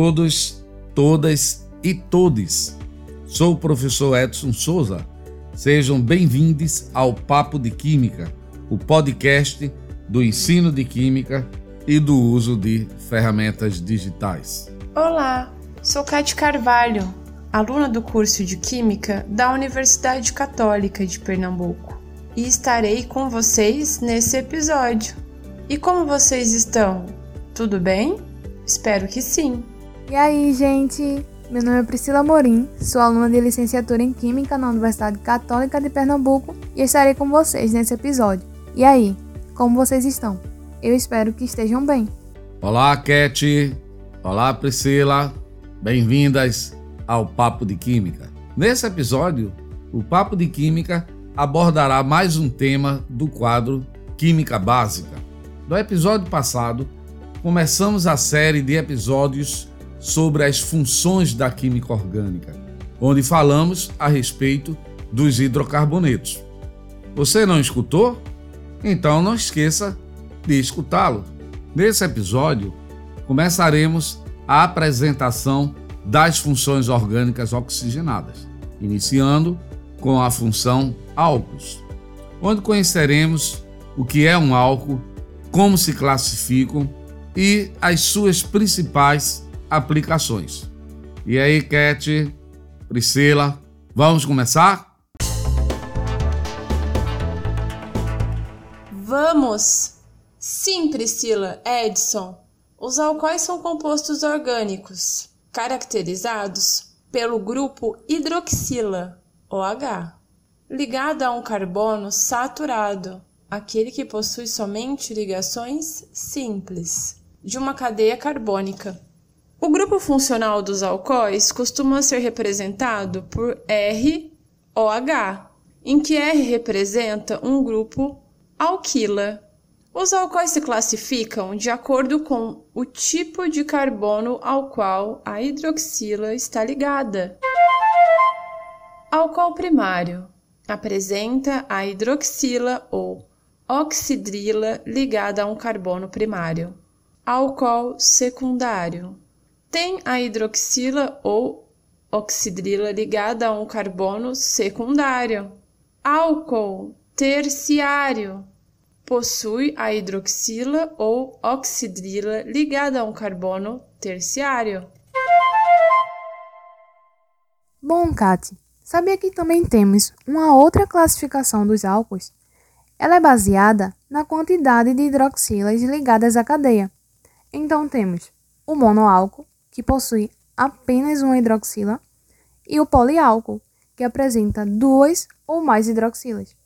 Todos, todas e todes. Sou o professor Edson Souza. Sejam bem-vindos ao Papo de Química, o podcast do ensino de química e do uso de ferramentas digitais. Olá, sou Cátia Carvalho, aluna do curso de Química da Universidade Católica de Pernambuco, e estarei com vocês nesse episódio. E como vocês estão? Tudo bem? Espero que sim. E aí, gente? Meu nome é Priscila Morim, sou aluna de licenciatura em Química na Universidade Católica de Pernambuco e estarei com vocês nesse episódio. E aí, como vocês estão? Eu espero que estejam bem. Olá, Cat. Olá, Priscila. Bem-vindas ao Papo de Química. Nesse episódio, o Papo de Química abordará mais um tema do quadro Química Básica. No episódio passado, começamos a série de episódios sobre as funções da química orgânica, onde falamos a respeito dos hidrocarbonetos. Você não escutou? Então não esqueça de escutá-lo. Nesse episódio, começaremos a apresentação das funções orgânicas oxigenadas, iniciando com a função álcools, onde conheceremos o que é um álcool, como se classificam e as suas principais aplicações. E aí, Cat, Priscila, vamos começar? Vamos! Sim, Priscila, Edson. Os alcoóis são compostos orgânicos, caracterizados pelo grupo hidroxila, OH, ligado a um carbono saturado, aquele que possui somente ligações simples de uma cadeia carbônica. O grupo funcional dos alcoóis costuma ser representado por ROH, em que R representa um grupo alquila. Os alcoóis se classificam de acordo com o tipo de carbono ao qual a hidroxila está ligada. Álcool primário apresenta a hidroxila ou oxidrila ligada a um carbono primário álcool secundário. Tem a hidroxila ou oxidrila ligada a um carbono secundário. Álcool terciário possui a hidroxila ou oxidrila ligada a um carbono terciário. Bom, Kate, sabia que também temos uma outra classificação dos álcools? Ela é baseada na quantidade de hidroxilas ligadas à cadeia. Então temos o monoálcool, que possui apenas uma hidroxila, e o poliálcool, que apresenta duas ou mais hidroxilas.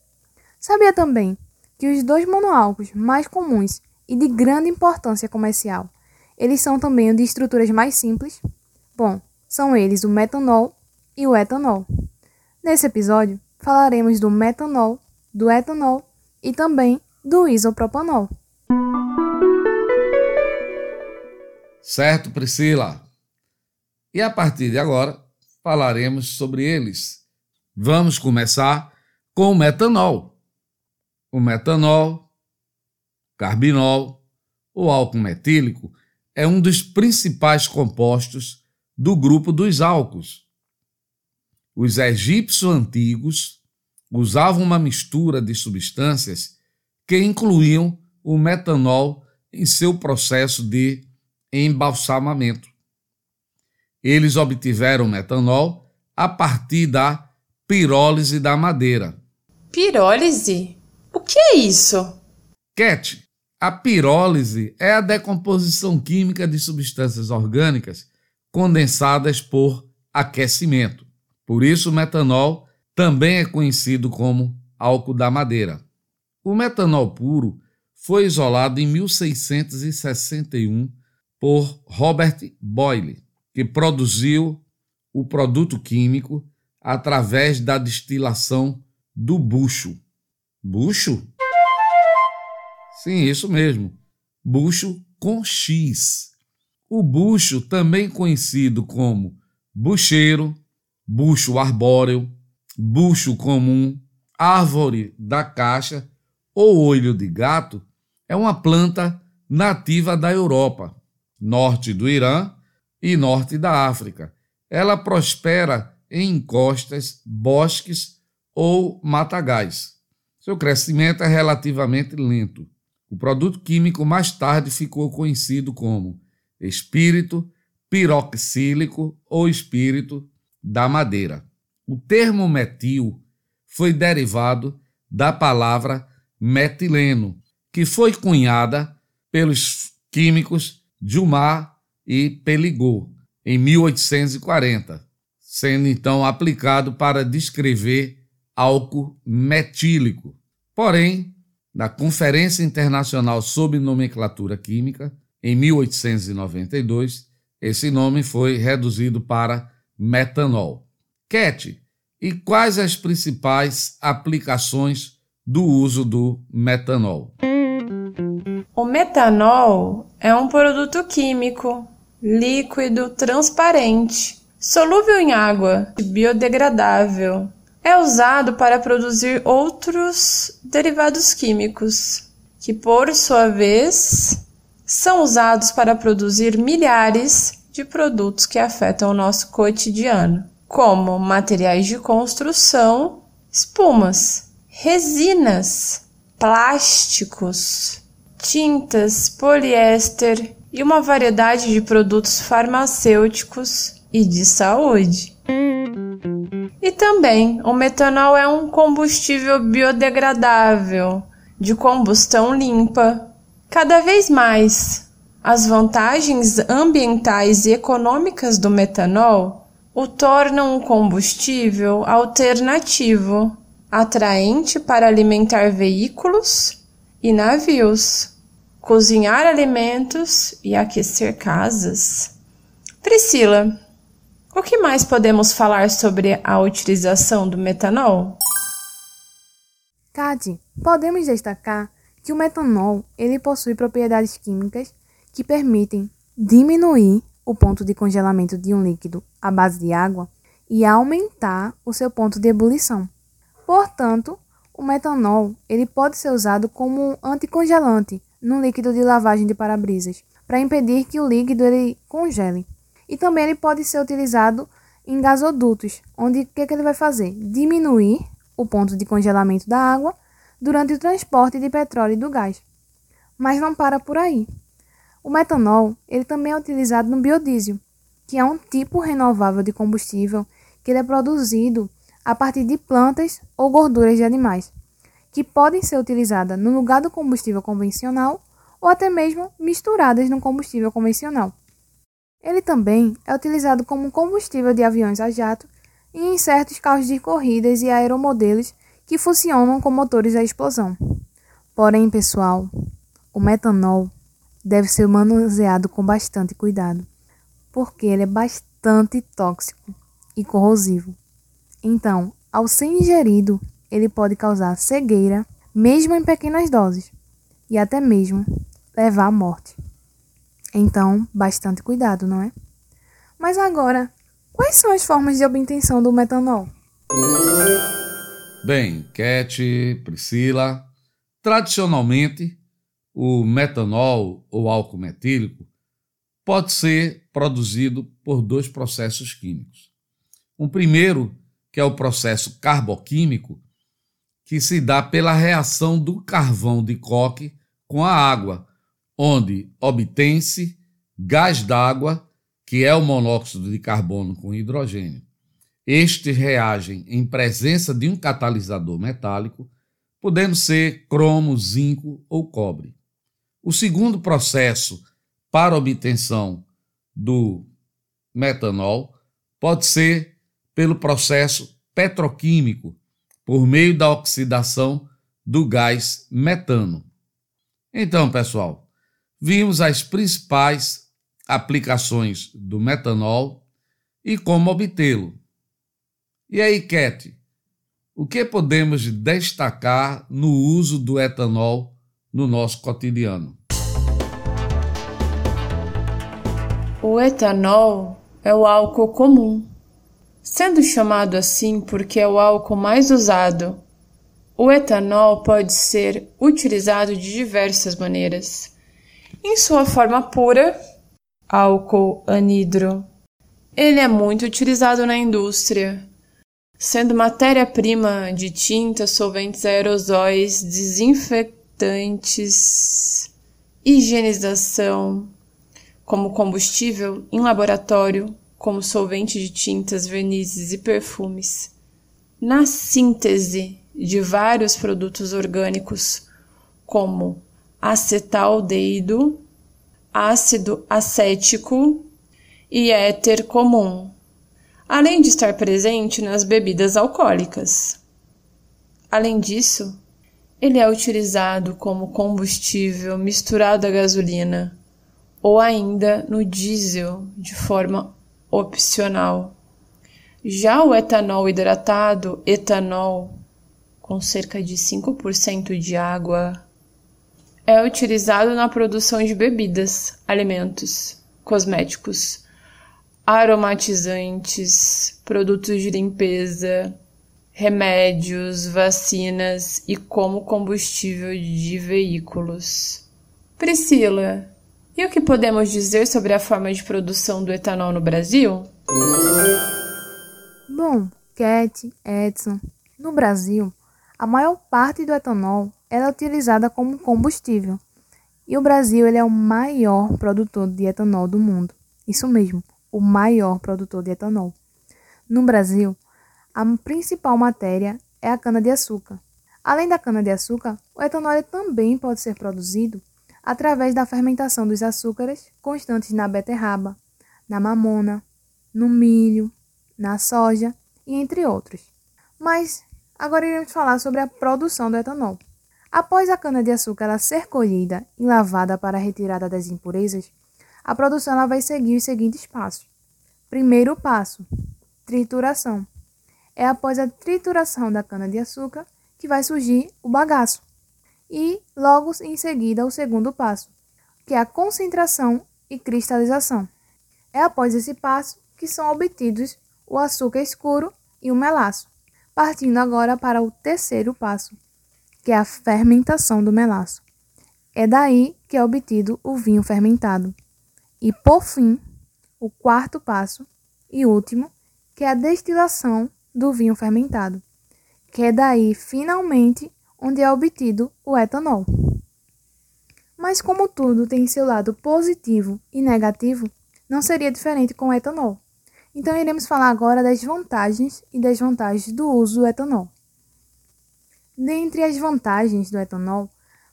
Sabia também que os dois monoálcools mais comuns e de grande importância comercial, eles são também de estruturas mais simples? Bom, são eles o metanol e o etanol. Nesse episódio, falaremos do metanol, do etanol e também do isopropanol. Certo, Priscila? E a partir de agora falaremos sobre eles. Vamos começar com o metanol. O metanol, carbinol, o álcool metílico é um dos principais compostos do grupo dos álcools. Os egípcios antigos usavam uma mistura de substâncias que incluíam o metanol em seu processo de embalsamamento. Eles obtiveram metanol a partir da pirólise da madeira. Pirólise? O que é isso? Cat, a pirólise é a decomposição química de substâncias orgânicas condensadas por aquecimento. Por isso, o metanol também é conhecido como álcool da madeira. O metanol puro foi isolado em 1661 por Robert Boyle, que produziu o produto químico através da destilação do bucho. Bucho? Sim, isso mesmo. Bucho com X. O bucho, também conhecido como bucheiro, bucho arbóreo, bucho comum, árvore da caixa ou olho de gato, é uma planta nativa da Europa norte do Irã e norte da África. Ela prospera em encostas, bosques ou matagais. Seu crescimento é relativamente lento. O produto químico mais tarde ficou conhecido como espírito piroxílico ou espírito da madeira. O termo metil foi derivado da palavra metileno, que foi cunhada pelos químicos Dumas e Peligot em 1840, sendo então aplicado para descrever álcool metílico. Porém, na Conferência Internacional sobre Nomenclatura Química, em 1892, esse nome foi reduzido para metanol. Cat, e quais as principais aplicações do uso do metanol? O metanol é um produto químico, líquido, transparente, solúvel em água e biodegradável. É usado para produzir outros derivados químicos, que por sua vez são usados para produzir milhares de produtos que afetam o nosso cotidiano, como materiais de construção, espumas, resinas, plásticos, tintas, poliéster e uma variedade de produtos farmacêuticos e de saúde. E também o metanol é um combustível biodegradável, de combustão limpa. Cada vez mais, as vantagens ambientais e econômicas do metanol o tornam um combustível alternativo, atraente para alimentar veículos e navios cozinhar alimentos e aquecer casas. Priscila, o que mais podemos falar sobre a utilização do metanol? Cade, podemos destacar que o metanol ele possui propriedades químicas que permitem diminuir o ponto de congelamento de um líquido à base de água e aumentar o seu ponto de ebulição. Portanto, o metanol ele pode ser usado como um anticongelante no líquido de lavagem de para-brisas, para impedir que o líquido ele congele. E também ele pode ser utilizado em gasodutos, onde o que, que ele vai fazer? Diminuir o ponto de congelamento da água durante o transporte de petróleo e do gás. Mas não para por aí. O metanol ele também é utilizado no biodiesel, que é um tipo renovável de combustível que é produzido a partir de plantas ou gorduras de animais que podem ser utilizadas no lugar do combustível convencional ou até mesmo misturadas no combustível convencional. Ele também é utilizado como combustível de aviões a jato e em certos carros de corridas e aeromodelos que funcionam com motores a explosão. Porém, pessoal, o metanol deve ser manuseado com bastante cuidado, porque ele é bastante tóxico e corrosivo. Então, ao ser ingerido, ele pode causar cegueira, mesmo em pequenas doses, e até mesmo levar à morte. Então, bastante cuidado, não é? Mas agora, quais são as formas de obtenção do metanol? Bem, Cat, Priscila, tradicionalmente o metanol ou álcool metílico pode ser produzido por dois processos químicos. Um primeiro, que é o processo carboquímico, que se dá pela reação do carvão de coque com a água, onde obtém-se gás d'água, que é o monóxido de carbono com hidrogênio. Estes reagem em presença de um catalisador metálico, podendo ser cromo, zinco ou cobre. O segundo processo para obtenção do metanol pode ser pelo processo petroquímico, por meio da oxidação do gás metano. Então, pessoal, vimos as principais aplicações do metanol e como obtê-lo. E aí, Cat, o que podemos destacar no uso do etanol no nosso cotidiano? O etanol é o álcool comum sendo chamado assim porque é o álcool mais usado. O etanol pode ser utilizado de diversas maneiras. Em sua forma pura, álcool anidro. Ele é muito utilizado na indústria, sendo matéria-prima de tintas, solventes aerosóis, desinfetantes, higienização, como combustível em laboratório, como solvente de tintas, vernizes e perfumes. Na síntese de vários produtos orgânicos, como acetaldeído, ácido acético e éter comum, além de estar presente nas bebidas alcoólicas. Além disso, ele é utilizado como combustível misturado à gasolina ou ainda no diesel de forma opcional. Já o etanol hidratado, etanol, com cerca de 5% de água, é utilizado na produção de bebidas, alimentos, cosméticos, aromatizantes, produtos de limpeza, remédios, vacinas e como combustível de veículos. Priscila, e o que podemos dizer sobre a forma de produção do etanol no Brasil? Bom, Cat, Edson, no Brasil, a maior parte do etanol é utilizada como combustível. E o Brasil ele é o maior produtor de etanol do mundo. Isso mesmo, o maior produtor de etanol. No Brasil, a principal matéria é a cana-de-açúcar. Além da cana-de-açúcar, o etanol também pode ser produzido através da fermentação dos açúcares constantes na beterraba, na mamona, no milho, na soja e entre outros. Mas agora iremos falar sobre a produção do etanol. Após a cana-de-açúcar ser colhida e lavada para a retirada das impurezas, a produção ela vai seguir os seguintes passos. Primeiro passo: trituração. É após a trituração da cana-de-açúcar que vai surgir o bagaço. E logo em seguida o segundo passo, que é a concentração e cristalização. É após esse passo que são obtidos o açúcar escuro e o melaço. Partindo agora para o terceiro passo, que é a fermentação do melaço. É daí que é obtido o vinho fermentado. E por fim, o quarto passo e último, que é a destilação do vinho fermentado, que é daí finalmente onde é obtido o etanol. Mas como tudo tem seu lado positivo e negativo, não seria diferente com o etanol. Então iremos falar agora das vantagens e desvantagens do uso do etanol. Dentre as vantagens do etanol,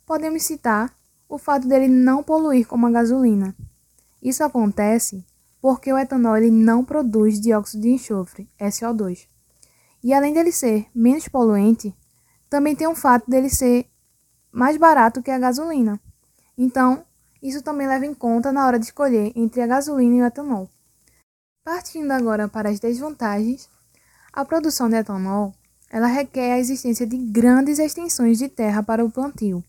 podemos citar o fato dele não poluir como a gasolina, isso acontece porque o etanol ele não produz dióxido de enxofre, SO2. E além dele ser menos poluente, também tem o fato dele ser mais barato que a gasolina. Então, isso também leva em conta na hora de escolher entre a gasolina e o etanol. Partindo agora para as desvantagens, a produção de etanol ela requer a existência de grandes extensões de terra para o plantio.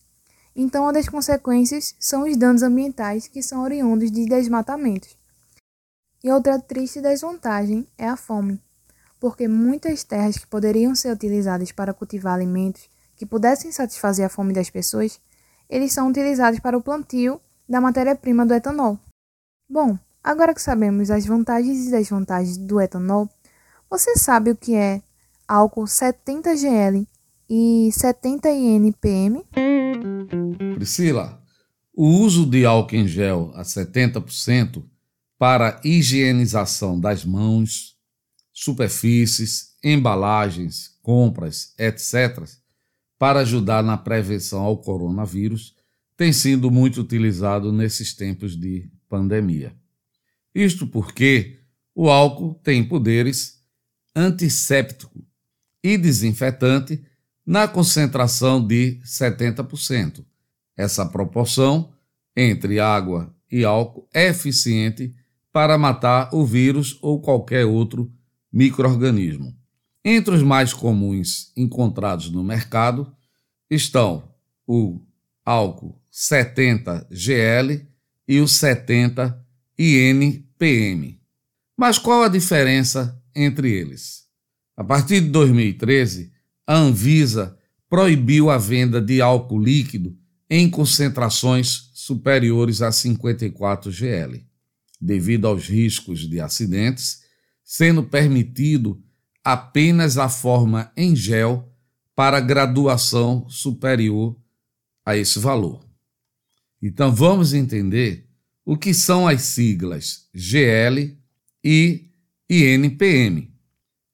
Então, uma das consequências são os danos ambientais que são oriundos de desmatamentos. E outra triste desvantagem é a fome, porque muitas terras que poderiam ser utilizadas para cultivar alimentos que pudessem satisfazer a fome das pessoas, eles são utilizados para o plantio da matéria-prima do etanol. Bom, agora que sabemos as vantagens e desvantagens do etanol, você sabe o que é álcool 70GL e 70 INPM? Priscila, o uso de álcool em gel a 70% para higienização das mãos, superfícies, embalagens, compras, etc., para ajudar na prevenção ao coronavírus, tem sido muito utilizado nesses tempos de pandemia. Isto porque o álcool tem poderes antisséptico e desinfetante na concentração de 70%. Essa proporção entre água e álcool é eficiente para matar o vírus ou qualquer outro microorganismo. Entre os mais comuns encontrados no mercado estão o álcool 70GL e o 70 INPM. Mas qual a diferença entre eles? A partir de 2013, a Anvisa proibiu a venda de álcool líquido em concentrações superiores a 54 GL. devido aos riscos de acidentes, sendo permitido apenas a forma em gel para graduação superior a esse valor. Então vamos entender o que são as siglas GL e INPM.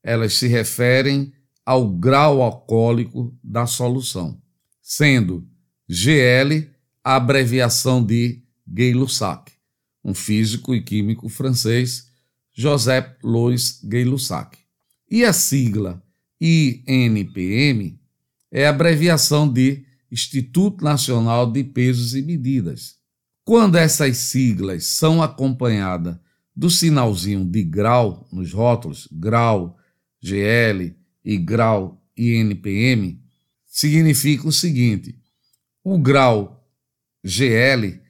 Elas se referem ao grau alcoólico da solução, sendo GL a abreviação de Gay-Lussac, um físico e químico francês, Joseph Louis Gay-Lussac. E a sigla INPM é abreviação de Instituto Nacional de Pesos e Medidas. Quando essas siglas são acompanhadas do sinalzinho de grau nos rótulos, grau, GL e grau INPM, significa o seguinte: o grau GL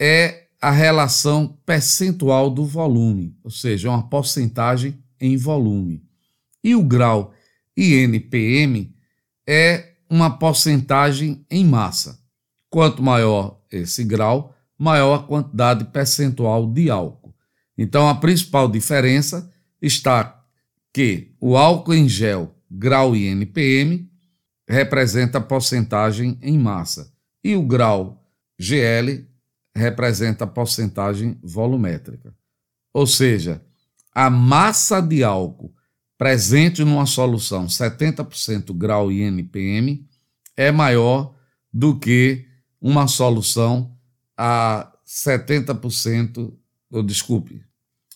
é a relação percentual do volume, ou seja, uma porcentagem em volume. E o grau INPM é uma porcentagem em massa. Quanto maior esse grau, maior a quantidade percentual de álcool. Então, a principal diferença está que o álcool em gel grau INPM representa a porcentagem em massa e o grau GL representa a porcentagem volumétrica. Ou seja, a massa de álcool presente numa solução 70% grau INPM é maior do que uma solução a 70%, ou desculpe,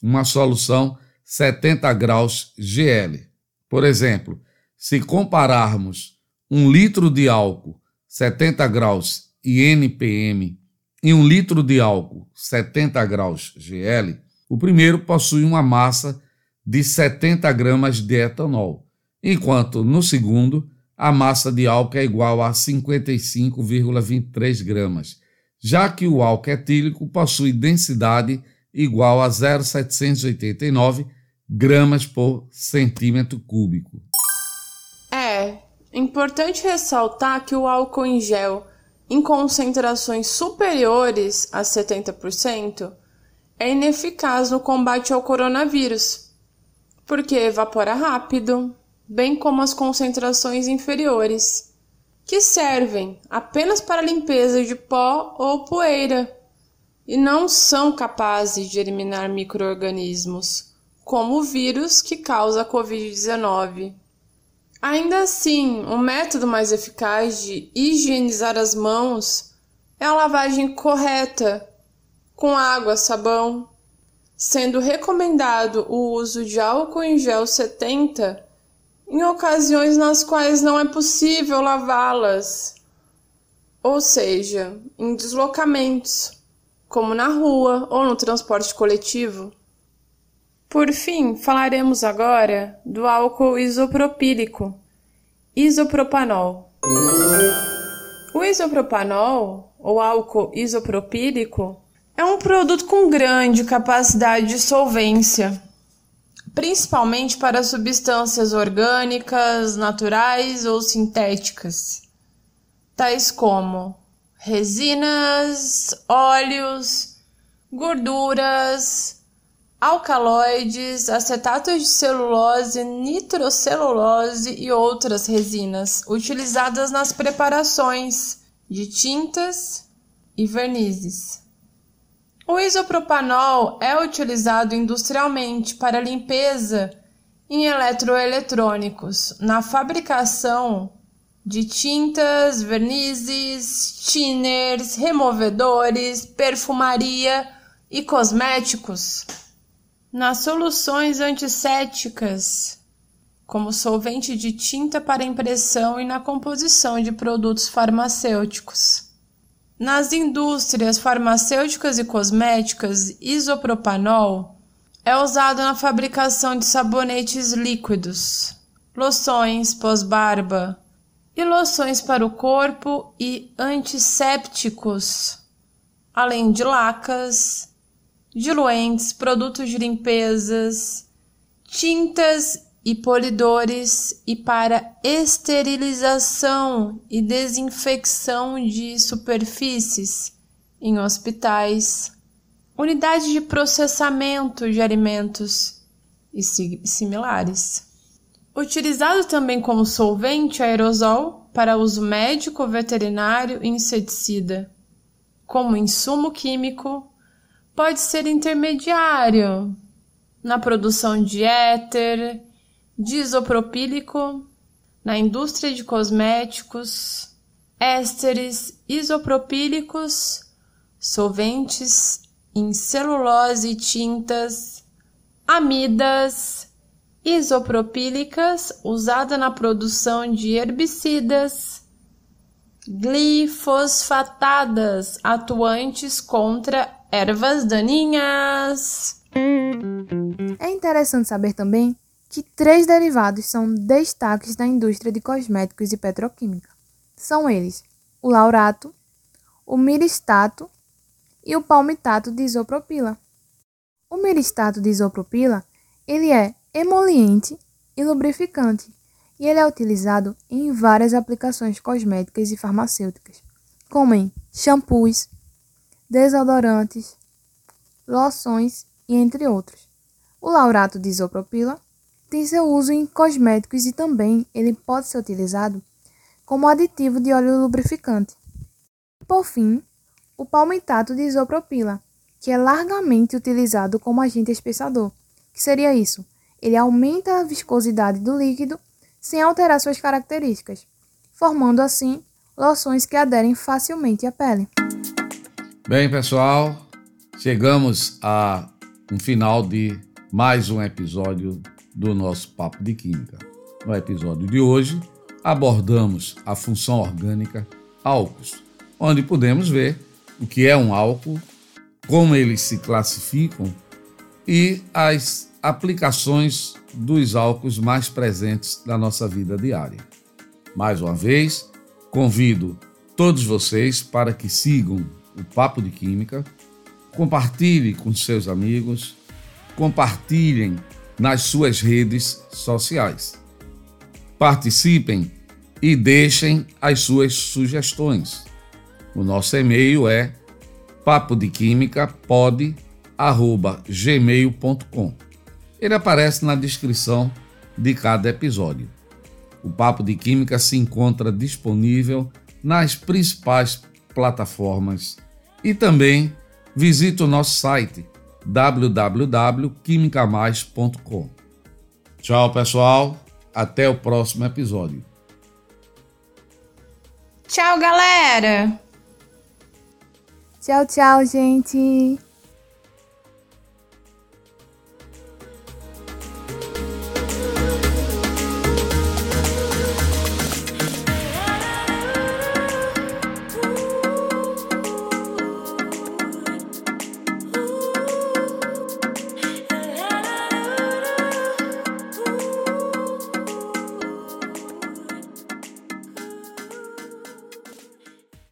uma solução 70 graus GL. Por exemplo, se compararmos um litro de álcool 70 graus INPM e um litro de álcool 70 graus GL, o primeiro possui uma massa de 70 gramas de etanol, enquanto no segundo a massa de álcool é igual a 55,23 gramas, já que o álcool etílico possui densidade igual a 0,789 gramas por centímetro cúbico. É importante ressaltar que o álcool em gel em concentrações superiores a 70% é ineficaz no combate ao coronavírus, porque evapora rápido, bem como as concentrações inferiores, que servem apenas para limpeza de pó ou poeira e não são capazes de eliminar microorganismos, como o vírus que causa a Covid-19. Ainda assim, o método mais eficaz de higienizar as mãos é a lavagem correta com água, sabão, sendo recomendado o uso de álcool em gel 70 em ocasiões nas quais não é possível lavá-las, ou seja, em deslocamentos, como na rua ou no transporte coletivo. Por fim, falaremos agora do álcool isopropílico, isopropanol. O isopropanol, ou álcool isopropílico, é um produto com grande capacidade de solvência principalmente para substâncias orgânicas, naturais ou sintéticas, tais como resinas, óleos, gorduras, alcaloides, acetatos de celulose, nitrocelulose e outras resinas utilizadas nas preparações de tintas e vernizes. O isopropanol é utilizado industrialmente para limpeza em eletroeletrônicos, na fabricação de tintas, vernizes, tinners, removedores, perfumaria e cosméticos, nas soluções antissépticas, como solvente de tinta para impressão e na composição de produtos farmacêuticos. Nas indústrias farmacêuticas e cosméticas, isopropanol é usado na fabricação de sabonetes líquidos, loções pós-barba e loções para o corpo e antissépticos, além de lacas, diluentes, produtos de limpezas, tintas e polidores e para esterilização e desinfecção de superfícies em hospitais, unidade de processamento de alimentos e similares. Utilizado também como solvente aerosol para uso médico, veterinário e inseticida. Como insumo químico, pode ser intermediário na produção de éter, de isopropílico, na indústria de cosméticos, ésteres isopropílicos, solventes em celulose e tintas, amidas isopropílicas usada na produção de herbicidas, glifosfatadas atuantes contra ervas daninhas. É interessante saber também que três derivados são destaques da indústria de cosméticos e petroquímica. São eles o laurato, o miristato e o palmitato de isopropila. O miristato de isopropila ele é emoliente e lubrificante, e ele é utilizado em várias aplicações cosméticas e farmacêuticas, como em shampoos, desodorantes, loções e entre outros. O laurato de isopropila tem seu uso em cosméticos e também ele pode ser utilizado como aditivo de óleo lubrificante. Por fim, o palmitato de isopropila, que é largamente utilizado como agente espessador. Que seria isso? Ele aumenta a viscosidade do líquido sem alterar suas características, formando assim loções que aderem facilmente à pele. Bem, pessoal, chegamos a um final de mais um episódio do nosso Papo de Química. No episódio de hoje, abordamos a função orgânica álcools, onde podemos ver o que é um álcool, como eles se classificam e as aplicações dos álcools mais presentes na nossa vida diária. Mais uma vez, convido todos vocês para que sigam o Papo de Química, compartilhem com seus amigos, compartilhem nas suas redes sociais. Participem e deixem as suas sugestões. O nosso e-mail é papodequimicapod@gmail.com. Ele aparece na descrição de cada episódio. O Papo de Química se encontra disponível nas principais plataformas e também visite o nosso site www.quimicamais.com. Tchau, pessoal. Até o próximo episódio. Tchau, galera! Tchau, tchau, gente!